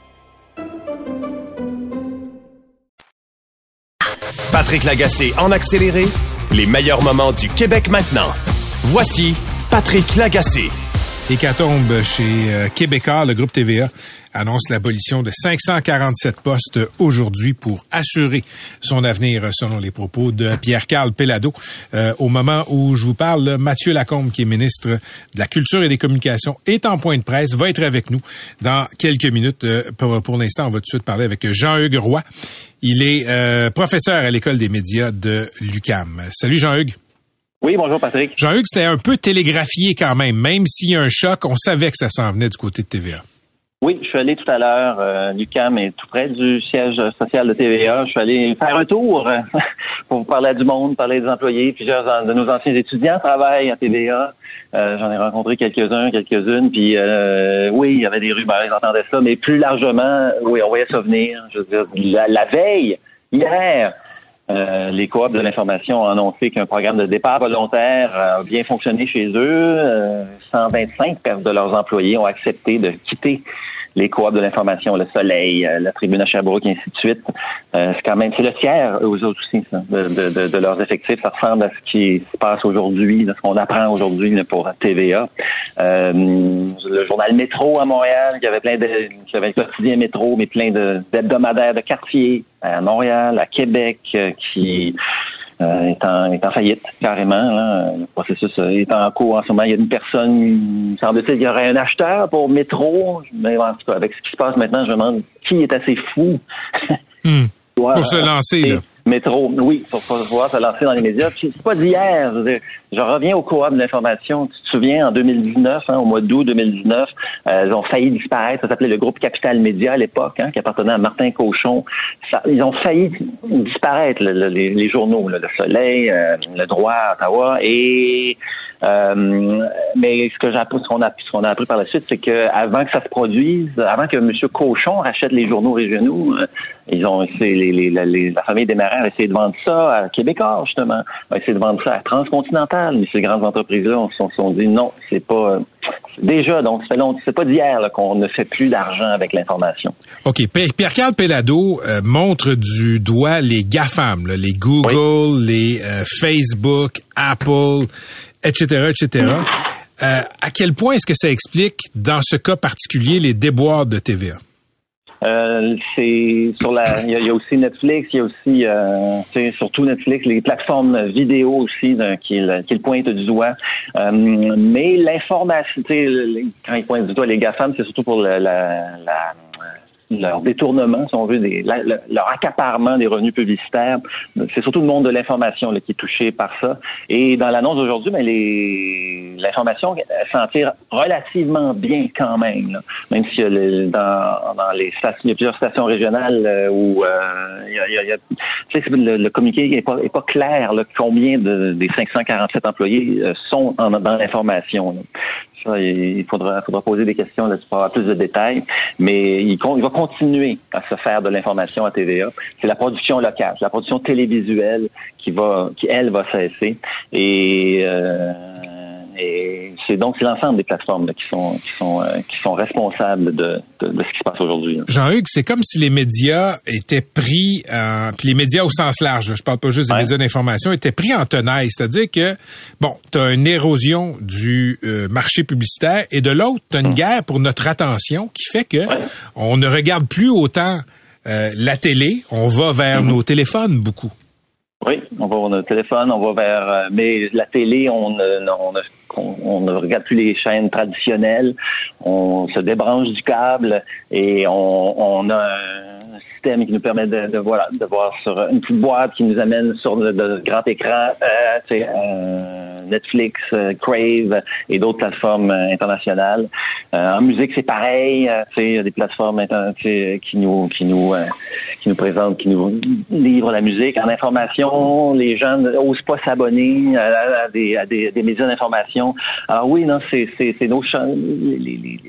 Patrick Lagacé en accéléré, les meilleurs moments du Québec maintenant. Voici Patrick Lagacé. Hécatombe chez euh, Québécois, le groupe TVA annonce l'abolition de 547 postes aujourd'hui pour assurer son avenir, selon les propos de Pierre-Carl Pellado. Euh, au moment où je vous parle, Mathieu Lacombe, qui est ministre de la Culture et des Communications, est en point de presse, va être avec nous dans quelques minutes. Euh, pour, pour l'instant, on va tout de suite parler avec Jean-Hugues Roy. Il est euh, professeur à l'École des médias de l'UCAM. Salut Jean-Hugues. Oui, bonjour Patrick. Jean-Hugues, c'était un peu télégraphié quand même. Même s'il y a un choc, on savait que ça s'en venait du côté de TVA. Oui, je suis allé tout à l'heure, euh, Lucam est tout près du siège social de TVA. Je suis allé faire un tour euh, pour parler du monde, parler des employés. Plusieurs de nos anciens étudiants travaillent à TVA. Euh, J'en ai rencontré quelques-uns, quelques-unes. Puis euh, oui, il y avait des rumeurs, ils entendaient ça, mais plus largement, oui, on voyait ça venir. Je veux dire, la, veille, hier, euh, les coops de l'information ont annoncé qu'un programme de départ volontaire a bien fonctionné chez eux. 125 de leurs employés ont accepté de quitter les coops de l'information, le Soleil, euh, la Tribune à Sherbrooke, et ainsi de suite. Euh, c'est quand même, c'est le tiers, eux autres aussi, ça, de, de, de, leurs effectifs. Ça ressemble à ce qui se passe aujourd'hui, à ce qu'on apprend aujourd'hui pour TVA. Euh, le journal Métro à Montréal, qui avait plein de, qui avait un quotidien Métro, mais plein d'hebdomadaires de, de quartier à Montréal, à Québec, qui euh, est, en, est en faillite carrément. Le processus euh, est en cours en ce moment. Il y a une personne, semble-t-il, il y aurait un acheteur pour métro. Mais en tout cas, avec ce qui se passe maintenant, je me demande qui est assez fou. Hmm. pour se lancer, là. Métro, oui, pour pouvoir se lancer dans les médias. C'est pas d'hier. Je, reviens au courant de l'information. Tu te souviens, en 2019, hein, au mois d'août 2019, euh, ils ont failli disparaître. Ça s'appelait le groupe Capital Média à l'époque, hein, qui appartenait à Martin Cochon. Ils ont failli disparaître, les, les, journaux, le Soleil, euh, le Droit, Ottawa, et Euh, mais ce que j'ai ce qu'on a, appris par la suite, c'est que avant que ça se produise, avant que M. Cochon rachète les journaux régionaux, euh, ils ont essayé, les, les- la famille des marins a essayé de vendre ça à Québécois, justement, a essayé de vendre ça à Transcontinental, mais ces grandes entreprises-là se sont, se sont dit non, c'est pas euh, déjà, donc longtemps, c'est pas d'hier qu'on ne fait plus d'argent avec l'information. OK. Pierre-Carl Pellado euh, montre du doigt les GAFAM, là, les Google, les euh, Facebook, Apple, etc., etc. Euh, à quel point est-ce que ça explique, dans ce cas particulier, les déboires de TVA? Euh, c'est sur la. Il y, a, aussi Netflix, il y a aussi euh, surtout Netflix, les plateformes vidéo aussi là, qui, qui le pointent du doigt. Euh, mais l'information, quand ils pointent du doigt les GAFAM, c'est surtout pour la, la, la- leur détournement, si on veut, des, la- leur accaparement des revenus publicitaires. C'est surtout le monde de l'information qui est touché par ça. Et dans l'annonce d'aujourd'hui, ben, l'information s'en tire relativement bien quand même. là. Même si le- dans, dans les stations, il y a plusieurs stations régionales euh, où euh, il y a, il y a- le, le communiqué n'est pas, est pas clair là, combien de, des 547 employés euh, sont en- dans l'information. Il faudra, faudra poser des questions là-dessus pour avoir plus de détails. Mais il, il va continuer à se faire de l'information à TVA. C'est la production locale, la production télévisuelle qui va, qui elle va cesser. Et, euh, et c'est donc c'est l'ensemble des plateformes là, qui sont qui sont euh, qui sont responsables de, de, de ce qui se passe aujourd'hui. Jean-Hugues, c'est comme si les médias étaient pris, en, puis les médias au sens large, là, je parle pas juste des Ouais. médias d'information, étaient pris en tenaille. C'est-à-dire que, bon, tu as une érosion du euh, marché publicitaire et de l'autre, tu as une guerre pour notre attention qui fait que Ouais. on ne regarde plus autant euh, la télé, on va vers nos téléphones beaucoup. Oui, on va vers notre téléphone, on va vers euh, mais la télé, on on, on- on ne regarde plus les chaînes traditionnelles, on se débranche du câble et on, on a système qui nous permet de, de voilà de voir sur une petite boîte qui nous amène sur le, le grand écran, euh, euh, Netflix, euh, Crave et d'autres plateformes euh, internationales. En musique, c'est pareil, il y a des plateformes qui nous qui nous qui nous présentent, qui nous livrent la musique. En information, les gens n'osent pas s'abonner à, à des, à des, médias d'information. Alors oui, non, c'est c'est nos les- les-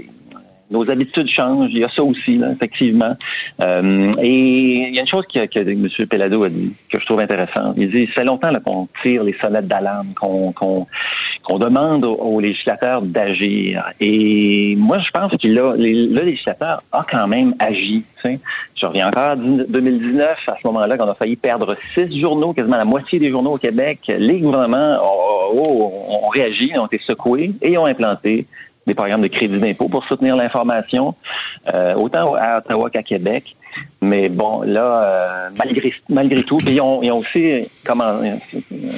nos habitudes changent. Il y a ça aussi, là, effectivement. Euh, et il y a une chose que, que M. Pellado a dit que je trouve intéressante. Il dit, fait longtemps qu'on tire les sonnettes d'alarme, qu'on demande aux, législateurs d'agir. Et moi, je pense que là, le législateur a quand même agi. Je reviens encore à 2019, à ce moment-là, qu'on a failli perdre six journaux, quasiment la moitié des journaux au Québec. Les gouvernements ont, ont- ont réagi, ont été secoués et ont implanté des programmes de crédit d'impôt pour soutenir l'information, euh, autant à Ottawa qu'à Québec. Mais bon, là, euh, malgré malgré tout, puis ils ont, ils ont aussi comment, euh,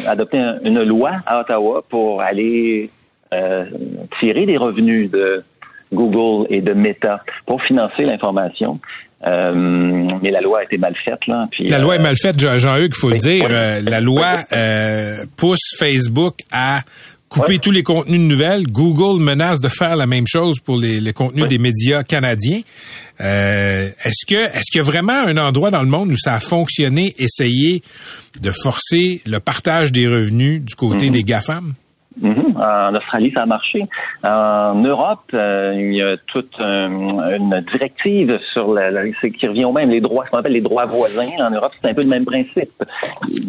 adopté un- une loi à Ottawa pour aller euh, tirer des revenus de Google et de Meta pour financer l'information. Euh, mais la loi a été mal faite, là. Puis, La loi est euh, mal faite, Jean- Jean-Hugues, il faut le oui, dire. oui. Euh, la loi euh, pousse Facebook à couper Ouais. tous les contenus de nouvelles. Google menace de faire la même chose pour les, les contenus des médias canadiens. Euh, est-ce que est-ce qu'il y a vraiment un endroit dans le monde où ça a fonctionné, essayer de forcer le partage des revenus du côté des GAFAM? Mhm. En Australie, ça a marché. En Europe, euh, il y a toute euh, une directive sur la, qui revient au même les droits, ce qu'on appelle les droits voisins. En Europe, c'est un peu le même principe.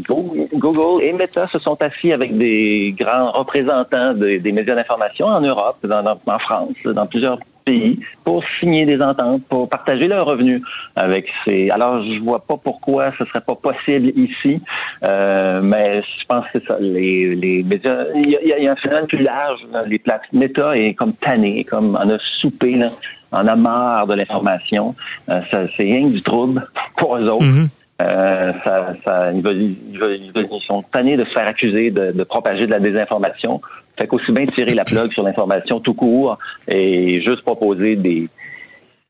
Go- Google et Meta se sont assis avec des grands représentants des- des médias d'information en Europe, dans, dans- en France, dans plusieurs pays pour signer des ententes, pour partager leurs revenus avec ces. Alors, je vois pas pourquoi ce serait pas possible ici, euh, mais je pense que c'est ça. Les, les médias, il y, a, il y a- un phénomène plus large. là. Les places Meta est comme tanné, comme on a soupé, là, on a marre de l'information. Euh, ça, c'est rien que du trouble pour eux autres. Mhm. Euh, ça, ça, ils, veulent, ils, veulent- ils veulent- ils sont tannés de se faire accuser de, de propager de la désinformation. Fait qu'aussi bien tirer la plug sur l'information tout court et juste proposer des,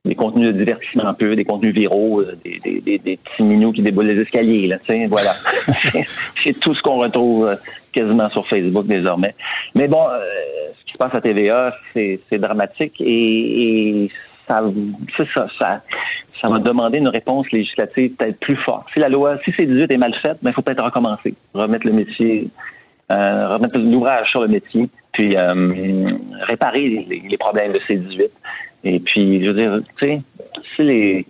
des contenus de divertissement peu, des contenus viraux, euh, des, des, des, des petits minous qui déboulent les escaliers. Là, tu voilà. C'est- C'est tout ce qu'on retrouve euh, quasiment sur Facebook désormais. Mais bon, euh, ce qui se passe à TVA, c'est c'est dramatique et, et ça, c'est ça, ça, ça va demander une réponse législative peut-être plus forte. Si la loi, si C18 est mal faite, ben, il faut peut-être recommencer, remettre le métier, remettre l'ouvrage sur le métier, puis réparer les, problèmes de C18. Et puis, je veux dire, tu sais, si les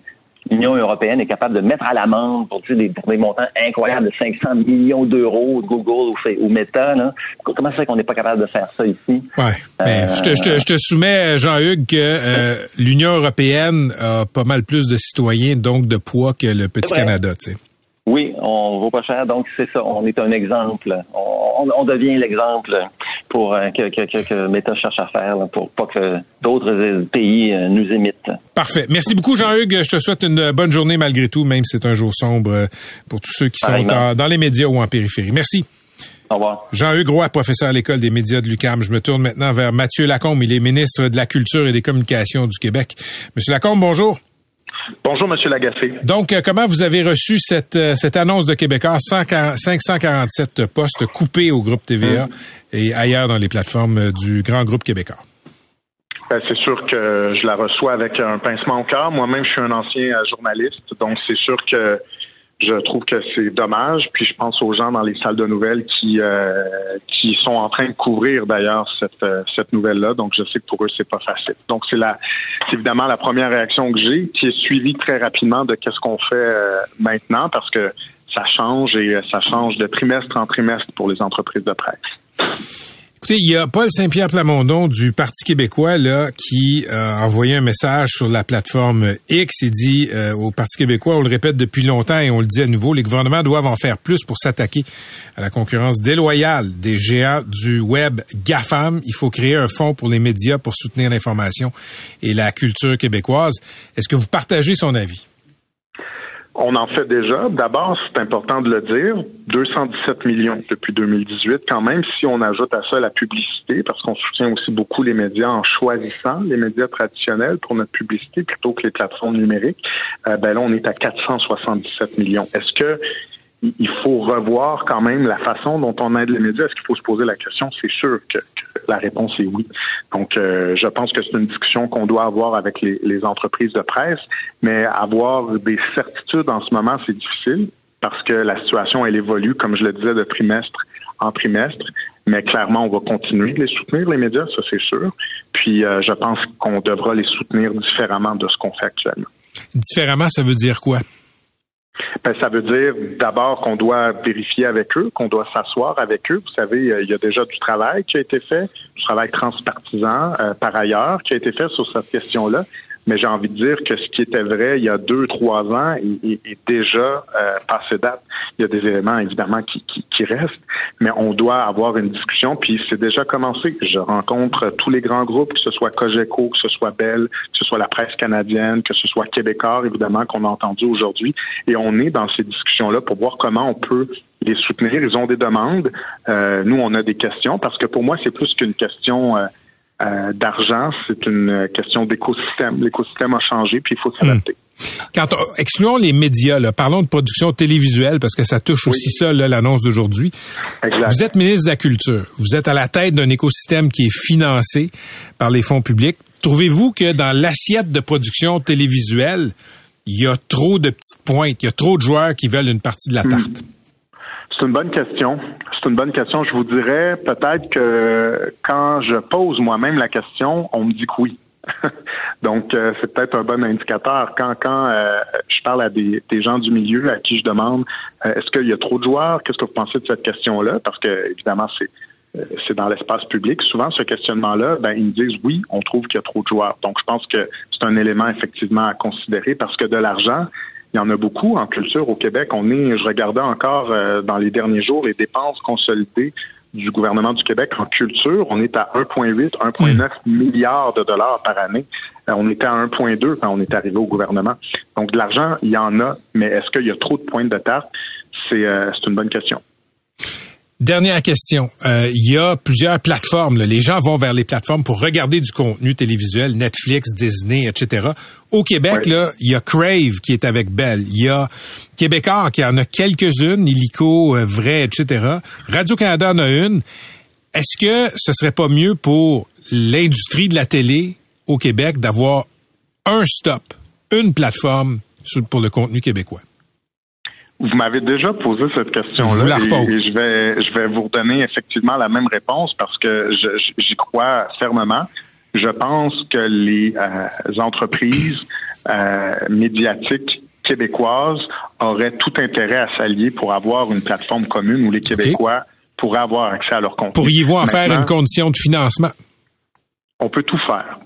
l'Union européenne est capable de mettre à l'amende pour, des, pour des montants incroyables de 500 millions d'euros de Google ou, Meta. Là. Comment ça fait qu'on n'est pas capable de faire ça ici? Ouais. Ben, je, te, je, te, je, te, soumets, Jean-Hugues, que euh, l'Union européenne a pas mal plus de citoyens, donc de poids que le petit Canada. Tu sais. Oui, on vaut pas cher, donc c'est ça. On est un exemple. On, on devient l'exemple pour euh, que, que, que, Meta cherche à faire pour pas que d'autres pays euh, nous imitent. Parfait. Merci beaucoup, Jean-Hugues. Je te souhaite une bonne journée malgré tout, même si c'est un jour sombre euh, pour tous ceux qui sont dans les médias ou en périphérie. Merci. Au revoir. Jean-Hugues Roy, professeur à l'École des médias de l'UQAM. Je me tourne maintenant vers Mathieu Lacombe. Il est ministre de la Culture et des Communications du Québec. Monsieur Lacombe, bonjour. Bonjour, Monsieur Lagacé. Donc, euh, comment vous avez reçu cette, euh, cette annonce de Québécois, 547 postes coupés au groupe TVA et ailleurs dans les plateformes euh, du grand groupe québécois? Ben, c'est sûr que je la reçois avec un pincement au cœur. Moi-même, je suis un ancien journaliste, donc c'est sûr que je trouve que c'est dommage. Puis je pense aux gens dans les salles de nouvelles qui euh, qui sont en train de couvrir d'ailleurs cette euh, cette nouvelle-là. Donc je sais que pour eux c'est pas facile. Donc c'est la c'est évidemment la première réaction que j'ai, qui est suivie très rapidement de qu'est-ce qu'on fait euh, maintenant parce que ça change et ça change de trimestre en trimestre pour les entreprises de presse. Écoutez, il y a Paul Saint-Pierre Plamondon du Parti québécois là qui a envoyé un message sur la plateforme X. Il dit euh, au Parti québécois, on le répète depuis longtemps et on le dit à nouveau, les gouvernements doivent en faire plus pour s'attaquer à la concurrence déloyale des géants du web GAFAM. Il faut créer un fonds pour les médias pour soutenir l'information et la culture québécoise. Est-ce que vous partagez son avis? On en fait déjà. D'abord, c'est important de le dire, 217 millions depuis 2018 quand même, si on ajoute à ça la publicité, parce qu'on soutient aussi beaucoup les médias en choisissant les médias traditionnels pour notre publicité plutôt que les plateformes numériques, euh, ben là, on est à 477 millions. Est-ce que il faut revoir quand même la façon dont on aide les médias. Est-ce qu'il faut se poser la question? C'est sûr que, la réponse est oui. Donc, euh, je pense que c'est une discussion qu'on doit avoir avec les, entreprises de presse, mais avoir des certitudes en ce moment, c'est difficile parce que la situation, elle évolue, comme je le disais, de trimestre en trimestre. Mais clairement, on va continuer de les soutenir, les médias, ça c'est sûr. Puis, euh, je pense qu'on devra les soutenir différemment de ce qu'on fait actuellement. Différemment, ça veut dire quoi? Ben, ça veut dire d'abord qu'on doit vérifier avec eux, qu'on doit s'asseoir avec eux. Vous savez, euh, il y a déjà du travail qui a été fait, du travail transpartisan euh, par ailleurs qui a été fait sur cette question-là mais j'ai envie de dire que ce qui était vrai il y a deux, trois ans est, déjà euh, passé date. Il y a des éléments évidemment qui, qui, restent, mais on doit avoir une discussion, puis c'est déjà commencé. Je rencontre tous les grands groupes, que ce soit Cogeco, que ce soit Bell, que ce soit la presse canadienne, que ce soit Québécois, évidemment, qu'on a entendu aujourd'hui, et on est dans ces discussions-là pour voir comment on peut les soutenir. Ils ont des demandes. Euh, nous, on a des questions, parce que pour moi, c'est plus qu'une question... Euh, euh, d'argent, c'est une question d'écosystème. L'écosystème a changé, puis il faut s'adapter. Hmm. Quand excluons les médias, là, parlons de production télévisuelle parce que ça touche aussi ça l'annonce d'aujourd'hui. Vous êtes ministre de la Culture, vous êtes à la tête d'un écosystème qui est financé par les fonds publics. Trouvez-vous que dans l'assiette de production télévisuelle, il y a trop de petites pointes, il y a trop de joueurs qui veulent une partie de la hmm. tarte? C'est une bonne question. C'est une bonne question. Je vous dirais peut-être que quand je pose moi-même la question, on me dit que oui. Donc, euh, c'est peut-être un bon indicateur. Quand, quand euh, je parle à des, gens du milieu à qui je demande euh, est-ce qu'il y a trop de joueurs, qu'est-ce que vous pensez de cette question-là? Parce que, évidemment, c'est c'est dans l'espace public. Souvent, ce questionnement-là, ben, ils me disent oui, on trouve qu'il y a trop de joueurs. Donc, je pense que c'est un élément effectivement à considérer parce que de l'argent, il y en a beaucoup en culture au Québec. On est, je regardais encore euh, dans les derniers jours les dépenses consolidées du gouvernement du Québec en culture. On est à 1,8, 1,9 milliards de dollars par année. Euh, on était à 1,2 quand on est arrivé au gouvernement. Donc de l'argent, il y en a, mais est-ce qu'il y a trop de points de tarte? C'est euh, une bonne question. Dernière question. Euh, il y a plusieurs plateformes. Les gens vont vers les plateformes pour regarder du contenu télévisuel, Netflix, Disney, etc. Au Québec, là, il y a Crave qui est avec Bell. Il y a Québécois qui en a quelques-unes, Illico, euh, Vrai, etc. Radio-Canada en a une. Est-ce que ce serait pas mieux pour l'industrie de la télé au Québec d'avoir un stop, une plateforme pour le contenu québécois? Vous m'avez déjà posé cette question-là et, je vais je vais vous redonner effectivement la même réponse parce que j'y crois fermement. Je pense que les euh, entreprises euh, médiatiques québécoises auraient tout intérêt à s'allier pour avoir une plateforme commune où les Québécois pourraient avoir accès à leur contenu. Pourriez-vous en faire une condition de financement? on peut tout faire.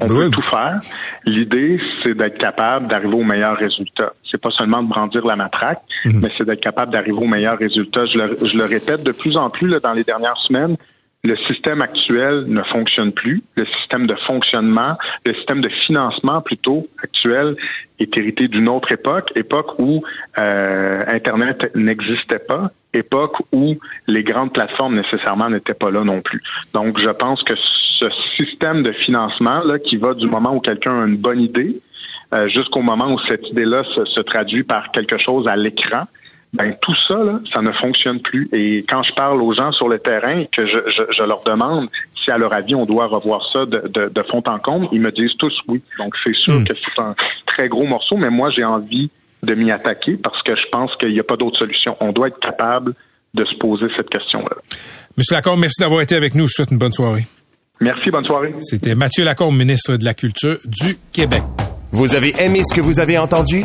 On Ben peut oui. tout faire. L'idée, c'est d'être capable d'arriver au meilleur résultat. C'est pas seulement de brandir la matraque, Mhm. mais c'est d'être capable d'arriver au meilleur résultat. Je le, je le répète de plus en plus là, dans les dernières semaines. Le système actuel ne fonctionne plus. Le système de fonctionnement, le système de financement plutôt actuel est hérité d'une autre époque, époque où euh, Internet n'existait pas, époque où les grandes plateformes nécessairement n'étaient pas là non plus. Donc, je pense que ce système de financement là, qui va du moment où quelqu'un a une bonne idée euh, jusqu'au moment où cette idée-là se, se traduit par quelque chose à l'écran, ben tout ça, là, ça ne fonctionne plus. Et quand je parle aux gens sur le terrain et que je, je, je leur demande si à leur avis on doit revoir ça de, de, de fond en comble, ils me disent tous oui. Donc c'est sûr que c'est un très gros morceau, mais moi j'ai envie de m'y attaquer parce que je pense qu'il n'y a pas d'autre solution. On doit être capable de se poser cette question-là. Monsieur Lacombe, merci d'avoir été avec nous. Je vous souhaite une bonne soirée. Merci, bonne soirée. C'était Mathieu Lacombe, ministre de la Culture du Québec. Vous avez aimé ce que vous avez entendu?